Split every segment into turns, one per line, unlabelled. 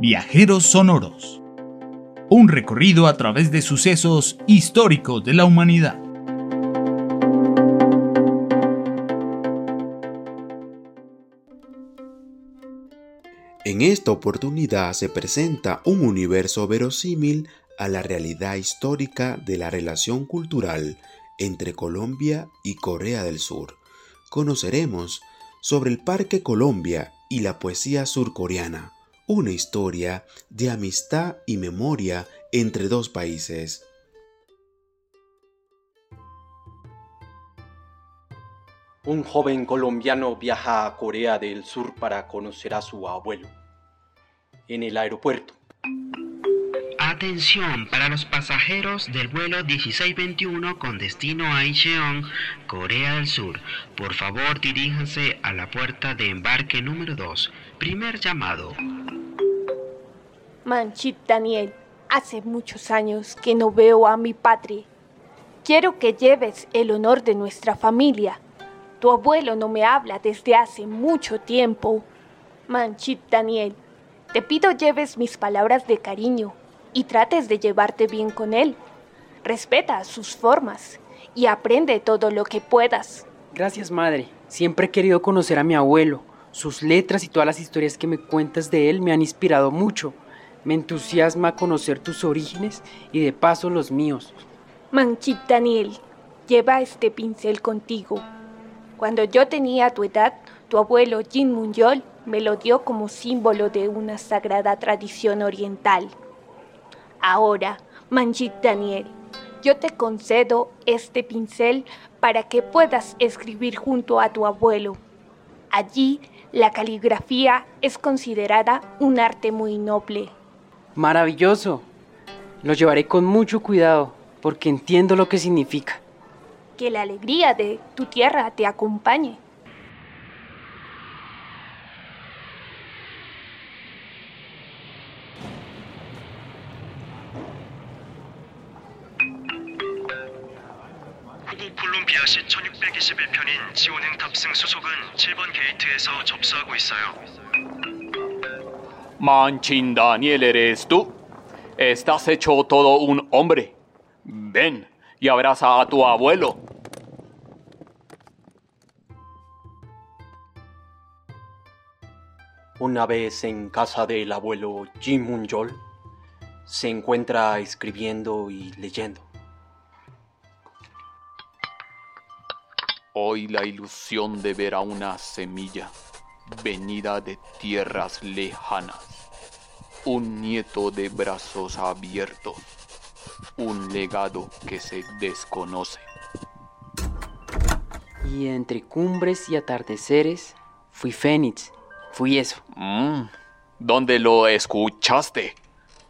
Viajeros Sonoros. Un recorrido a través de sucesos históricos de la humanidad.
En esta oportunidad se presenta un universo verosímil a la realidad histórica de la relación cultural entre Colombia y Corea del Sur. Conoceremos sobre el Parque Colombia y la poesía surcoreana, una historia de amistad y memoria entre dos países.
Un joven colombiano viaja a Corea del Sur para conocer a su abuelo. En el aeropuerto.
Atención para los pasajeros del vuelo 1621 con destino a Incheon, Corea del Sur. Por favor, diríjanse a la puerta de embarque número 2. Primer llamado.
Manchit Daniel, hace muchos años que no veo a mi padre. Quiero que lleves el honor de nuestra familia. Tu abuelo no me habla desde hace mucho tiempo. Manchit Daniel, te pido lleves mis palabras de cariño y trates de llevarte bien con él. Respeta sus formas y aprende todo lo que puedas.
Gracias, madre. Siempre he querido conocer a mi abuelo. Sus letras y todas las historias que me cuentas de él me han inspirado mucho. Me entusiasma conocer tus orígenes y de paso los míos.
Manchit Daniel, lleva este pincel contigo. Cuando yo tenía tu edad, tu abuelo Jin Munyol me lo dio como símbolo de una sagrada tradición oriental. Ahora, Manchit Daniel, yo te concedo este pincel para que puedas escribir junto a tu abuelo. Allí, la caligrafía es considerada un arte muy noble.
Maravilloso. Lo llevaré con mucho cuidado porque entiendo lo que significa.
Que la alegría de tu tierra te acompañe.
후보 콜롬비아시 1621편인 지원행 탑승 수속은 7번 게이트에서 접수하고 있어요.
Manchin Daniel, ¿eres tú? Estás hecho todo un hombre. Ven y abraza a tu abuelo.
Una vez en casa del abuelo Jim Munyol, se encuentra escribiendo y leyendo.
Hoy la ilusión de ver a una semilla venida de tierras lejanas, un nieto de brazos abiertos, un legado que se desconoce.
Y entre cumbres y atardeceres, fui Fénix. Fui eso.
Mm, ¿Dónde lo escuchaste?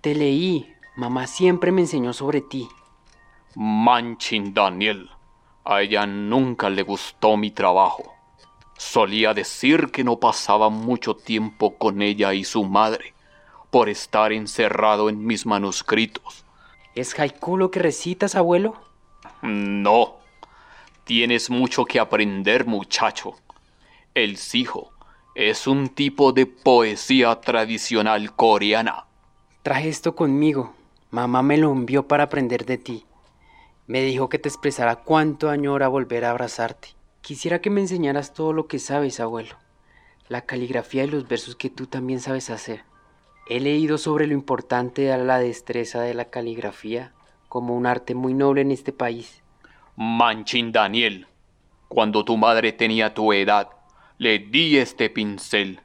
Te leí. Mamá siempre me enseñó sobre ti.
Manchin Daniel. A ella nunca le gustó mi trabajo. Solía decir que no pasaba mucho tiempo con ella y su madre por estar encerrado en mis manuscritos.
¿Es haiku lo que recitas, abuelo?
No. Tienes mucho que aprender, muchacho. El sijo es un tipo de poesía tradicional coreana.
Traje esto conmigo. Mamá me lo envió para aprender de ti. Me dijo que te expresara cuánto añora volver a abrazarte. Quisiera que me enseñaras todo lo que sabes, abuelo. La caligrafía y los versos que tú también sabes hacer. He leído sobre lo importante de la destreza de la caligrafía como un arte muy noble en este país.
Manchin Daniel, cuando tu madre tenía tu edad, le di este pincel,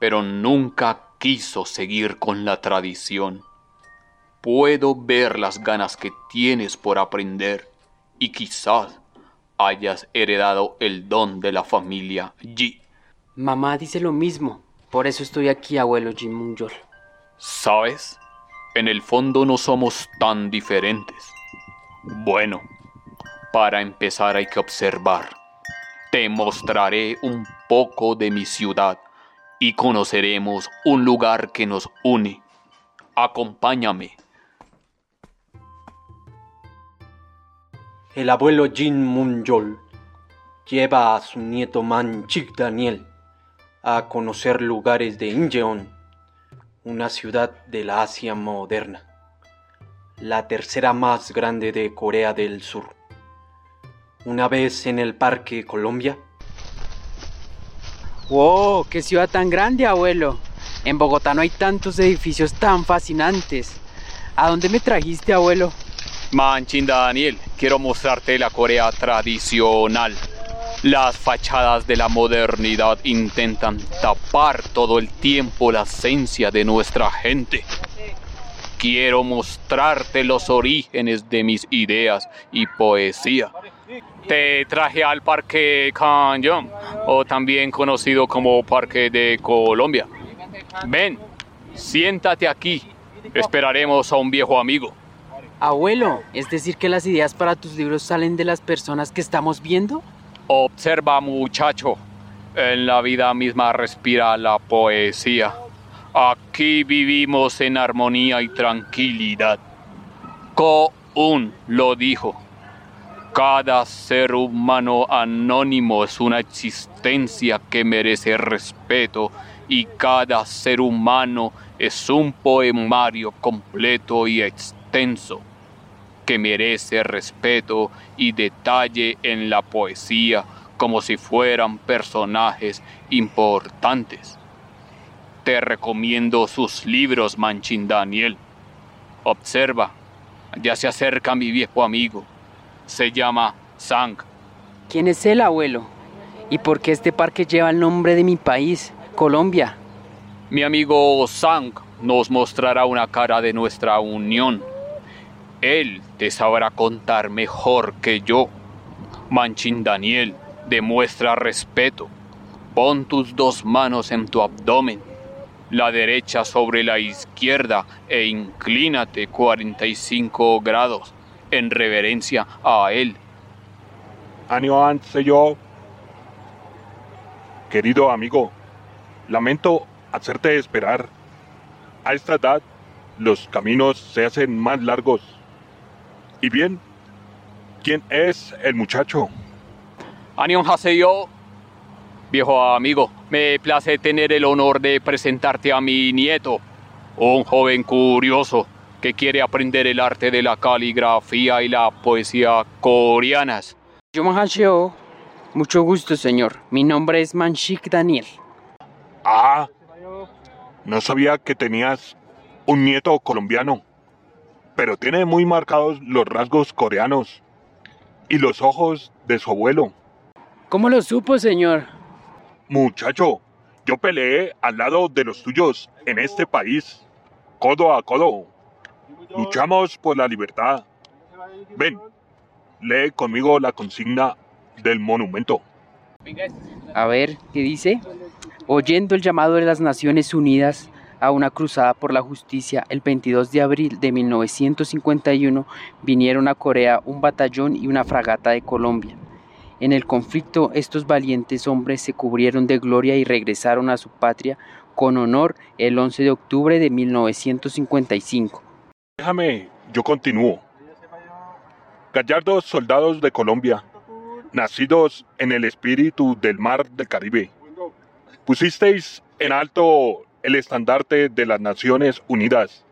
pero nunca quiso seguir con la tradición. Puedo ver las ganas que tienes por aprender y quizás hayas heredado el don de la familia Ji.
Mamá dice lo mismo, por eso estoy aquí, abuelo Jim Munyol.
¿Sabes? En el fondo no somos tan diferentes. Bueno, para empezar hay que observar. Te mostraré un poco de mi ciudad y conoceremos un lugar que nos une. Acompáñame.
El abuelo Jin Munyol lleva a su nieto Manchik Daniel a conocer lugares de Incheon, una ciudad de la Asia moderna, la tercera más grande de Corea del Sur. Una vez en el Parque Colombia.
¡Wow! ¡Qué ciudad tan grande, abuelo! En Bogotá no hay tantos edificios tan fascinantes. ¿A dónde me trajiste, abuelo?
Manchin Daniel, quiero mostrarte la Corea tradicional. Las fachadas de la modernidad intentan tapar todo el tiempo la esencia de nuestra gente. Quiero mostrarte los orígenes de mis ideas y poesía. Te traje al Parque Canyon, o también conocido como Parque de Colombia. Ven, siéntate aquí. Esperaremos a un viejo amigo.
Abuelo, ¿es decir que las ideas para tus libros salen de las personas que estamos viendo?
Observa, muchacho. En la vida misma respira la poesía. Aquí vivimos en armonía y tranquilidad. Ko-un lo dijo. Cada ser humano anónimo es una existencia que merece respeto y cada ser humano es un poemario completo y extenso que merece respeto y detalle en la poesía como si fueran personajes importantes. Te recomiendo sus libros, Manchin Daniel. Observa, ya se acerca mi viejo amigo. Se llama Sang.
¿Quién es el abuelo? ¿Y por qué este parque lleva el nombre de mi país, Colombia?
Mi amigo Sang nos mostrará una cara de nuestra unión él te sabrá contar mejor que yo. Manchin Daniel, demuestra respeto. Pon tus dos manos en tu abdomen, la derecha sobre la izquierda e inclínate 45 grados en reverencia a él.
Año yo. Querido amigo, lamento hacerte esperar. A esta edad, los caminos se hacen más largos. Y bien, ¿quién es el muchacho?
Anion Haseyo, viejo amigo, me place tener el honor de presentarte a mi nieto, un joven curioso que quiere aprender el arte de la caligrafía y la poesía coreanas.
Yo Haseo, mucho gusto, señor. Mi nombre es Manshik Daniel.
Ah, no sabía que tenías un nieto colombiano pero tiene muy marcados los rasgos coreanos y los ojos de su abuelo.
¿Cómo lo supo, señor?
Muchacho, yo peleé al lado de los tuyos en este país, codo a codo. Luchamos por la libertad. Ven, lee conmigo la consigna del monumento.
A ver, ¿qué dice? Oyendo el llamado de las Naciones Unidas, a una cruzada por la justicia, el 22 de abril de 1951 vinieron a Corea un batallón y una fragata de Colombia. En el conflicto estos valientes hombres se cubrieron de gloria y regresaron a su patria con honor el 11 de octubre de 1955.
Déjame, yo continúo. Gallardos soldados de Colombia, nacidos en el espíritu del mar del Caribe, pusisteis en alto el estandarte de las Naciones Unidas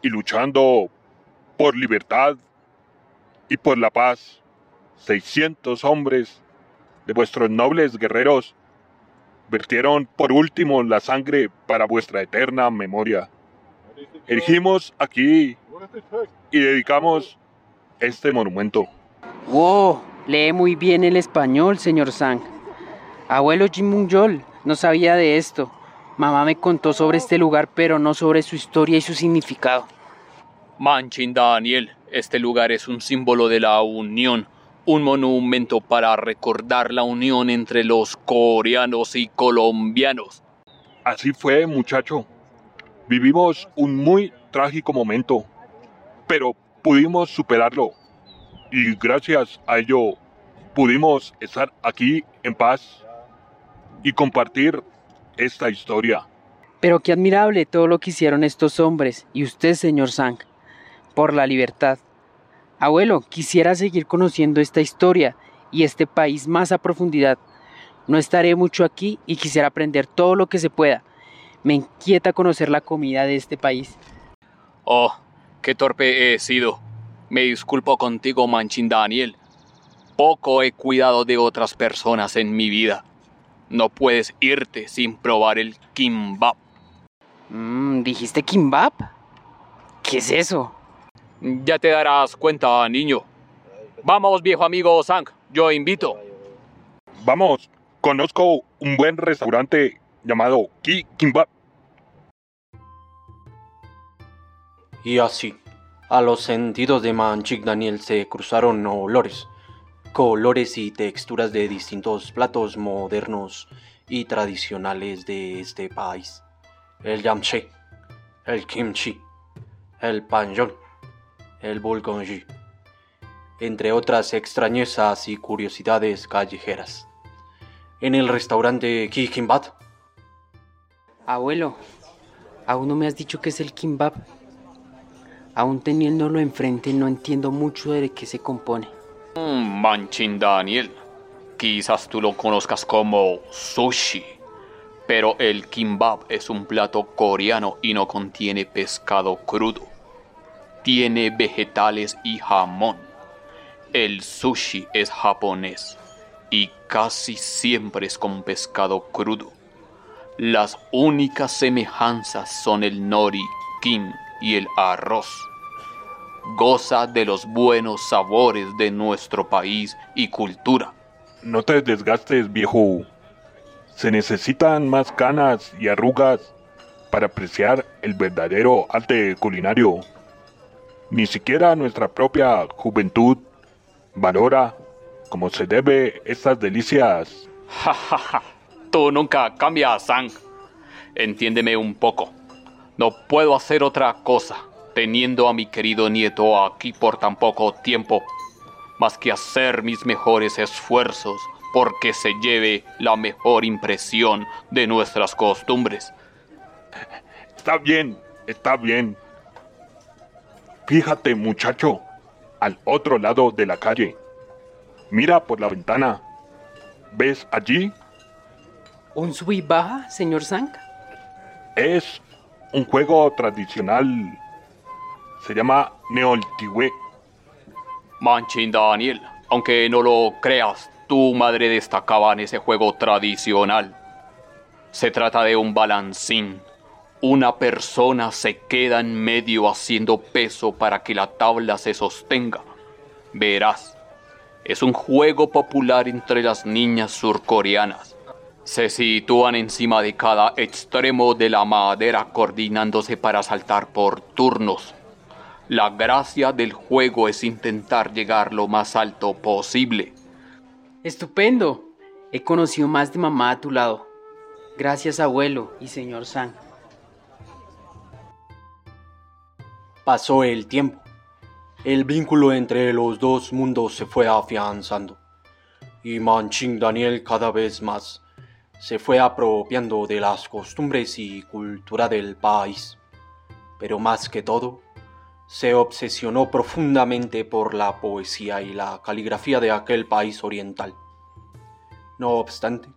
y luchando por libertad y por la paz. 600 hombres de vuestros nobles guerreros vertieron por último la sangre para vuestra eterna memoria. Erigimos aquí y dedicamos este monumento.
¡Wow! Lee muy bien el español, señor Sang. Abuelo Jim no sabía de esto. Mamá me contó sobre este lugar, pero no sobre su historia y su significado.
Manchin Daniel, este lugar es un símbolo de la unión, un monumento para recordar la unión entre los coreanos y colombianos.
Así fue, muchacho. Vivimos un muy trágico momento, pero pudimos superarlo. Y gracias a ello pudimos estar aquí en paz y compartir esta historia.
Pero qué admirable todo lo que hicieron estos hombres y usted, señor Sang, por la libertad. Abuelo, quisiera seguir conociendo esta historia y este país más a profundidad. No estaré mucho aquí y quisiera aprender todo lo que se pueda. Me inquieta conocer la comida de este país.
Oh, qué torpe he sido. Me disculpo contigo, Manchin Daniel. Poco he cuidado de otras personas en mi vida. No puedes irte sin probar el kimbap.
Mm, ¿Dijiste kimbap? ¿Qué es eso?
Ya te darás cuenta, niño. Vamos, viejo amigo Sang, yo invito.
Vamos, conozco un buen restaurante llamado Ki Kimbap.
Y así, a los sentidos de Manchik Daniel se cruzaron olores, colores y texturas de distintos platos modernos y tradicionales de este país. El yamche, el kimchi, el panjong, el bulgongi, entre otras extrañezas y curiosidades callejeras. En el restaurante Ki Kimbap,
Abuelo, aún no me has dicho qué es el kimbap. Aún teniéndolo enfrente no entiendo mucho de qué se compone.
Manchin Daniel. Quizás tú lo conozcas como sushi. Pero el kimbap es un plato coreano y no contiene pescado crudo. Tiene vegetales y jamón. El sushi es japonés y casi siempre es con pescado crudo. Las únicas semejanzas son el nori, kim y el arroz. Goza de los buenos sabores de nuestro país y cultura.
No te desgastes, viejo. Se necesitan más canas y arrugas para apreciar el verdadero arte culinario. Ni siquiera nuestra propia juventud valora como se debe estas delicias.
Ja, ja, ja. Tú nunca cambias, Sang. Entiéndeme un poco. No puedo hacer otra cosa, teniendo a mi querido nieto aquí por tan poco tiempo, más que hacer mis mejores esfuerzos porque se lleve la mejor impresión de nuestras costumbres.
Está bien, está bien. Fíjate, muchacho, al otro lado de la calle. Mira por la ventana. ¿Ves allí?
¿Un sub y baja, señor Sang?
Es un juego tradicional. Se llama Neoltigüe.
Manchin Daniel, aunque no lo creas, tu madre destacaba en ese juego tradicional. Se trata de un balancín. Una persona se queda en medio haciendo peso para que la tabla se sostenga. Verás, es un juego popular entre las niñas surcoreanas. Se sitúan encima de cada extremo de la madera coordinándose para saltar por turnos. La gracia del juego es intentar llegar lo más alto posible.
Estupendo. He conocido más de mamá a tu lado. Gracias, abuelo y señor Sang.
Pasó el tiempo. El vínculo entre los dos mundos se fue afianzando. Y Manching Daniel cada vez más se fue apropiando de las costumbres y cultura del país. Pero más que todo, se obsesionó profundamente por la poesía y la caligrafía de aquel país oriental. No obstante,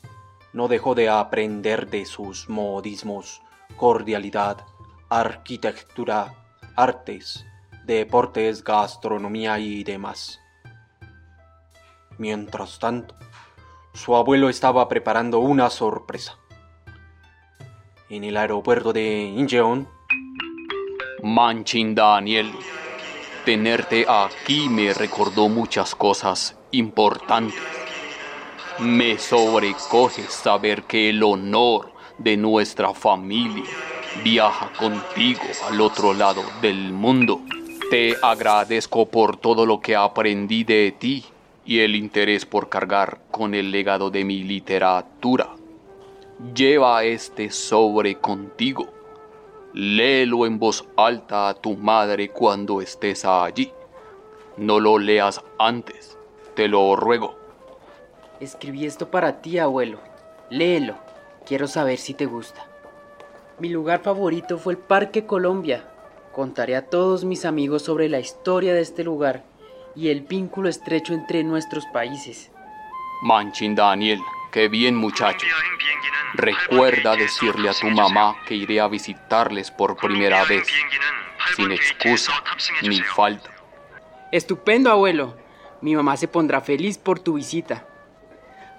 no dejó de aprender de sus modismos, cordialidad, arquitectura, artes, deportes, gastronomía y demás. Mientras tanto, su abuelo estaba preparando una sorpresa. En el aeropuerto de Incheon,
Manchin Daniel, tenerte aquí me recordó muchas cosas importantes. Me sobrecoge saber que el honor de nuestra familia viaja contigo al otro lado del mundo. Te agradezco por todo lo que aprendí de ti y el interés por cargar con el legado de mi literatura. Lleva este sobre contigo. Léelo en voz alta a tu madre cuando estés allí. No lo leas antes, te lo ruego.
Escribí esto para ti, abuelo. Léelo. Quiero saber si te gusta. Mi lugar favorito fue el Parque Colombia. Contaré a todos mis amigos sobre la historia de este lugar y el vínculo estrecho entre nuestros países.
Manchin Daniel, Qué bien muchacho. Recuerda decirle a tu mamá que iré a visitarles por primera vez, sin excusa ni falta.
Estupendo, abuelo. Mi mamá se pondrá feliz por tu visita.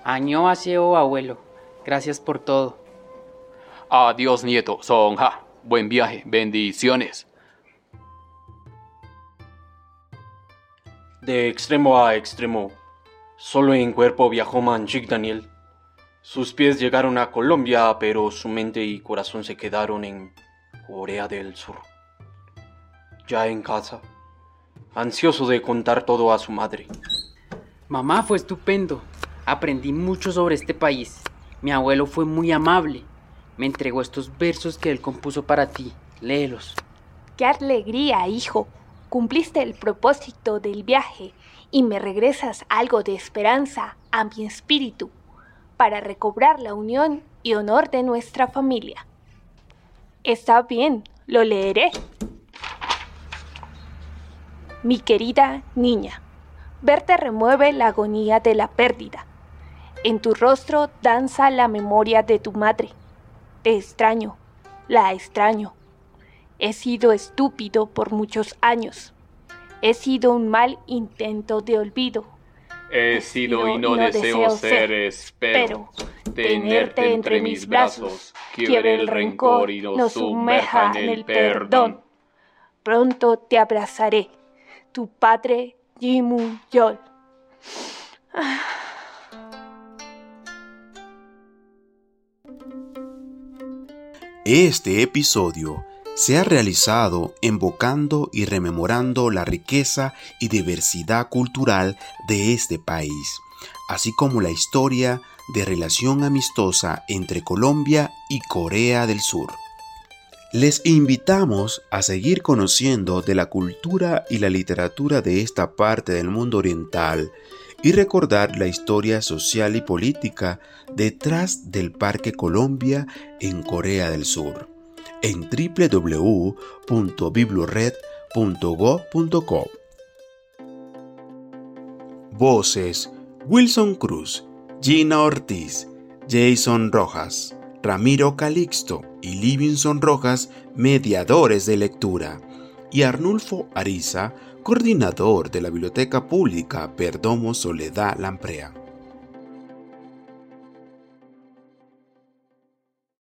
Año aseo, abuelo. Gracias por todo.
Adiós, nieto. Sonja. Buen viaje. Bendiciones.
De extremo a extremo, solo en cuerpo viajó Manchik Daniel. Sus pies llegaron a Colombia, pero su mente y corazón se quedaron en Corea del Sur. Ya en casa, ansioso de contar todo a su madre.
Mamá fue estupendo. Aprendí mucho sobre este país. Mi abuelo fue muy amable. Me entregó estos versos que él compuso para ti. Léelos.
¡Qué alegría, hijo! Cumpliste el propósito del viaje y me regresas algo de esperanza a mi espíritu para recobrar la unión y honor de nuestra familia. Está bien, lo leeré. Mi querida niña, verte remueve la agonía de la pérdida. En tu rostro danza la memoria de tu madre. Te extraño, la extraño. He sido estúpido por muchos años. He sido un mal intento de olvido.
He sido y no, deseo, ser, espero tenerte entre mis brazos, quiebre el rencor y nos sumerja en el perdón.
Pronto te abrazaré, tu padre Jimu Yol.
Este episodio se ha realizado invocando y rememorando la riqueza y diversidad cultural de este país, así como la historia de relación amistosa entre Colombia y Corea del Sur. Les invitamos a seguir conociendo de la cultura y la literatura de esta parte del mundo oriental y recordar la historia social y política detrás del Parque Colombia en Corea del Sur en www.biblored.go.co. Voces Wilson Cruz, Gina Ortiz, Jason Rojas, Ramiro Calixto y Livingston Rojas, mediadores de lectura, y Arnulfo Ariza, coordinador de la Biblioteca Pública Perdomo Soledad Lamprea.